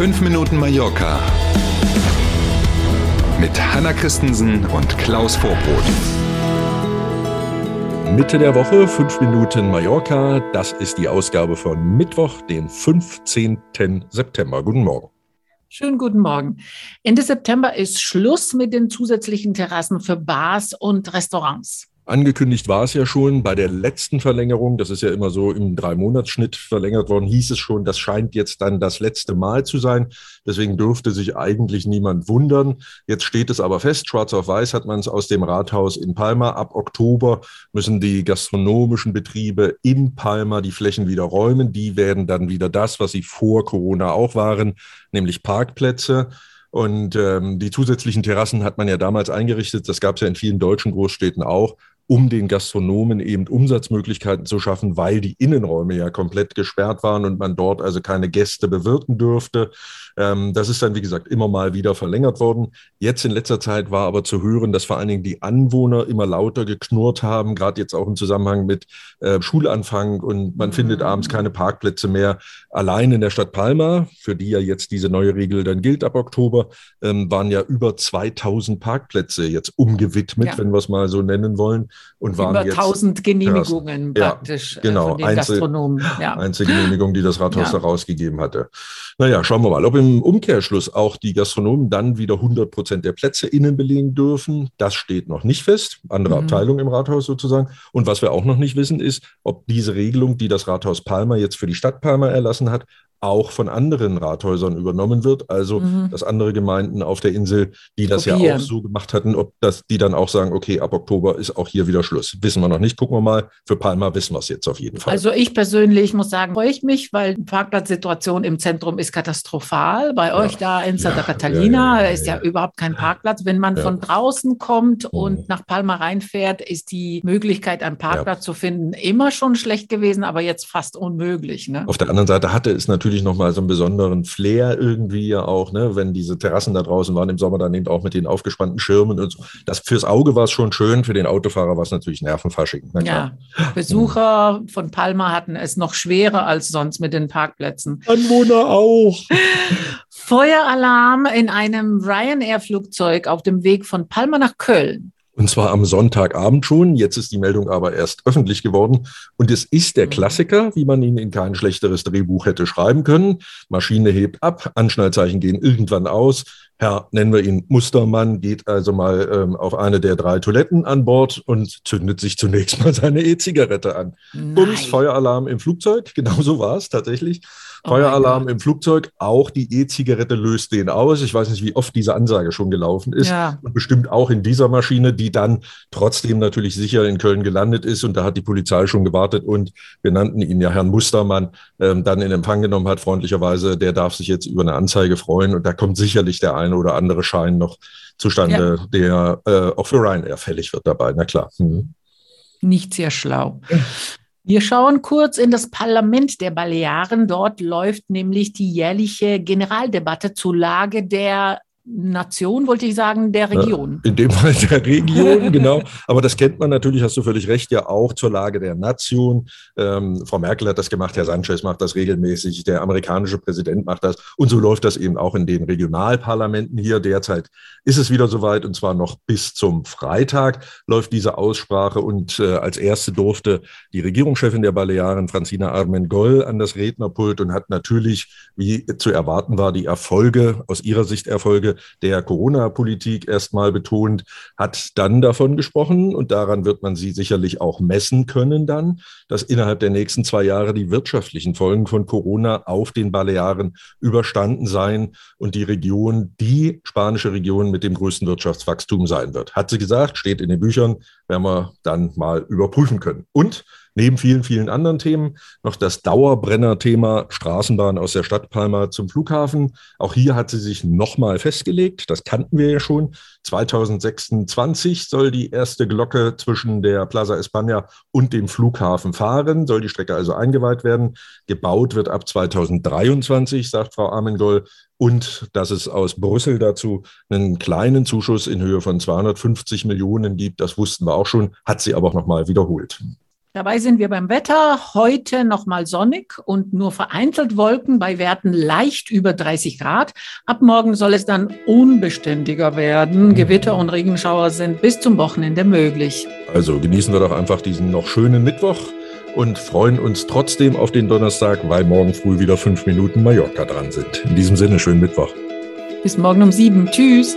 5 Minuten Mallorca mit Hanna Christensen und Klaus Vorbrot. Mitte der Woche, 5 Minuten Mallorca. Das ist die Ausgabe von Mittwoch, den 15. September. Guten Morgen. Schönen guten Morgen. Ende September ist Schluss mit den zusätzlichen Terrassen für Bars und Restaurants. Angekündigt war es ja schon bei der letzten Verlängerung, das ist ja immer so im Drei-Monats-Schnitt verlängert worden, hieß es schon, das scheint jetzt dann das letzte Mal zu sein. Deswegen dürfte sich eigentlich niemand wundern. Jetzt steht es aber fest, schwarz auf weiß hat man es aus dem Rathaus in Palma. Ab Oktober müssen die gastronomischen Betriebe in Palma die Flächen wieder räumen. Die werden dann wieder das, was sie vor Corona auch waren, nämlich Parkplätze. Und ähm, die zusätzlichen Terrassen hat man ja damals eingerichtet. Das gab es ja in vielen deutschen Großstädten auch um den Gastronomen eben Umsatzmöglichkeiten zu schaffen, weil die Innenräume ja komplett gesperrt waren und man dort also keine Gäste bewirten dürfte. Ähm, das ist dann, wie gesagt, immer mal wieder verlängert worden. Jetzt in letzter Zeit war aber zu hören, dass vor allen Dingen die Anwohner immer lauter geknurrt haben, gerade jetzt auch im Zusammenhang mit äh, Schulanfang und man mhm. findet abends keine Parkplätze mehr. Allein in der Stadt Palma, für die ja jetzt diese neue Regel dann gilt ab Oktober, ähm, waren ja über 2000 Parkplätze jetzt umgewidmet, ja. wenn wir es mal so nennen wollen und waren Über jetzt 1000 Genehmigungen ja, praktisch äh, genau, von den Einzel, Gastronomen. Ja. Einzelgenehmigung, die das Rathaus ja. da rausgegeben hatte. Naja, schauen wir mal, ob im Umkehrschluss auch die Gastronomen dann wieder 100 Prozent der Plätze innen belegen dürfen. Das steht noch nicht fest. Andere mhm. Abteilung im Rathaus sozusagen. Und was wir auch noch nicht wissen, ist, ob diese Regelung, die das Rathaus Palma jetzt für die Stadt Palma erlassen hat, auch von anderen Rathäusern übernommen wird. Also, mhm. dass andere Gemeinden auf der Insel, die das Kopieren. ja auch so gemacht hatten, ob das, die dann auch sagen, okay, ab Oktober ist auch hier wieder Schluss. Wissen wir noch nicht. Gucken wir mal. Für Palma wissen wir es jetzt auf jeden Fall. Also ich persönlich muss sagen, freue ich mich, weil die Parkplatzsituation im Zentrum ist katastrophal. Bei ja. euch da in Santa ja, Catalina ja, ist ja, überhaupt kein Parkplatz. Wenn man von draußen kommt mhm. und nach Palma reinfährt, ist die Möglichkeit, einen Parkplatz zu finden, immer schon schlecht gewesen, aber jetzt fast unmöglich. Ne? Auf der anderen Seite hatte es natürlich natürlich nochmal so einen besonderen Flair irgendwie ja auch, ne? wenn diese Terrassen da draußen waren im Sommer, dann eben auch mit den aufgespannten Schirmen und so. Das fürs Auge war es schon schön, für den Autofahrer war es natürlich Nervenfasching. Ja, Besucher von Palma hatten es noch schwerer als sonst mit den Parkplätzen. Anwohner auch. Feueralarm in einem Ryanair-Flugzeug auf dem Weg von Palma nach Köln. Und zwar am Sonntagabend schon. Jetzt ist die Meldung aber erst öffentlich geworden. Und es ist der mhm. Klassiker, wie man ihn in kein schlechteres Drehbuch hätte schreiben können. Maschine hebt ab, Anschnallzeichen gehen irgendwann aus. Herr, nennen wir ihn Mustermann, geht also mal ähm, auf eine der drei Toiletten an Bord und zündet sich zunächst mal seine E-Zigarette an. Bums, Feueralarm im Flugzeug. Genauso war es tatsächlich. Oh Feueralarm im Flugzeug, auch die E-Zigarette löst den aus. Ich weiß nicht, wie oft diese Ansage schon gelaufen ist. Ja. Und bestimmt auch in dieser Maschine, die dann trotzdem natürlich sicher in Köln gelandet ist. Und da hat die Polizei schon gewartet und wir nannten ihn ja Herrn Mustermann, ähm, dann in Empfang genommen hat, freundlicherweise. Der darf sich jetzt über eine Anzeige freuen. Und da kommt sicherlich der eine oder andere Schein noch zustande, ja. der äh, auch für Ryanair fällig wird dabei. Na klar. Mhm. Nicht sehr schlau. Wir schauen kurz in das Parlament der Balearen. Dort läuft nämlich die jährliche Generaldebatte zur Lage der Nation, wollte ich sagen, der Region. In dem Fall der Region, genau. Aber das kennt man natürlich, hast du völlig recht, ja auch zur Lage der Nation. Ähm, Frau Merkel hat das gemacht, Herr Sanchez macht das regelmäßig, der amerikanische Präsident macht das. Und so läuft das eben auch in den Regionalparlamenten hier. Derzeit ist es wieder soweit und zwar noch bis zum Freitag läuft diese Aussprache. Und äh, als erste durfte die Regierungschefin der Balearen, Francina Armengol, an das Rednerpult und hat natürlich, wie zu erwarten war, die Erfolge, aus ihrer Sicht Erfolge der Corona-Politik erstmal betont, hat dann davon gesprochen und daran wird man sie sicherlich auch messen können dann, dass innerhalb der nächsten zwei Jahre die wirtschaftlichen Folgen von Corona auf den Balearen überstanden seien und die Region die spanische Region mit dem größten Wirtschaftswachstum sein wird. Hat sie gesagt, steht in den Büchern, werden wir dann mal überprüfen können. Und neben vielen, vielen anderen Themen noch das Dauerbrenner-Thema Straßenbahn aus der Stadt Palma zum Flughafen. Auch hier hat sie sich nochmal festgelegt. Das kannten wir ja schon. 2026 soll die erste Glocke zwischen der Plaza España und dem Flughafen fahren, soll die Strecke also eingeweiht werden. Gebaut wird ab 2023, sagt Frau Armengol. Und dass es aus Brüssel dazu einen kleinen Zuschuss in Höhe von 250 Millionen gibt, das wussten wir auch schon, hat sie aber auch nochmal wiederholt. Dabei sind wir beim Wetter. Heute nochmal sonnig und nur vereinzelt Wolken bei Werten leicht über 30 Grad. Ab morgen soll es dann unbeständiger werden. Gewitter und Regenschauer sind bis zum Wochenende möglich. Also genießen wir doch einfach diesen noch schönen Mittwoch und freuen uns trotzdem auf den Donnerstag, weil morgen früh wieder fünf Minuten Mallorca dran sind. In diesem Sinne, schönen Mittwoch. Bis morgen um sieben. Tschüss.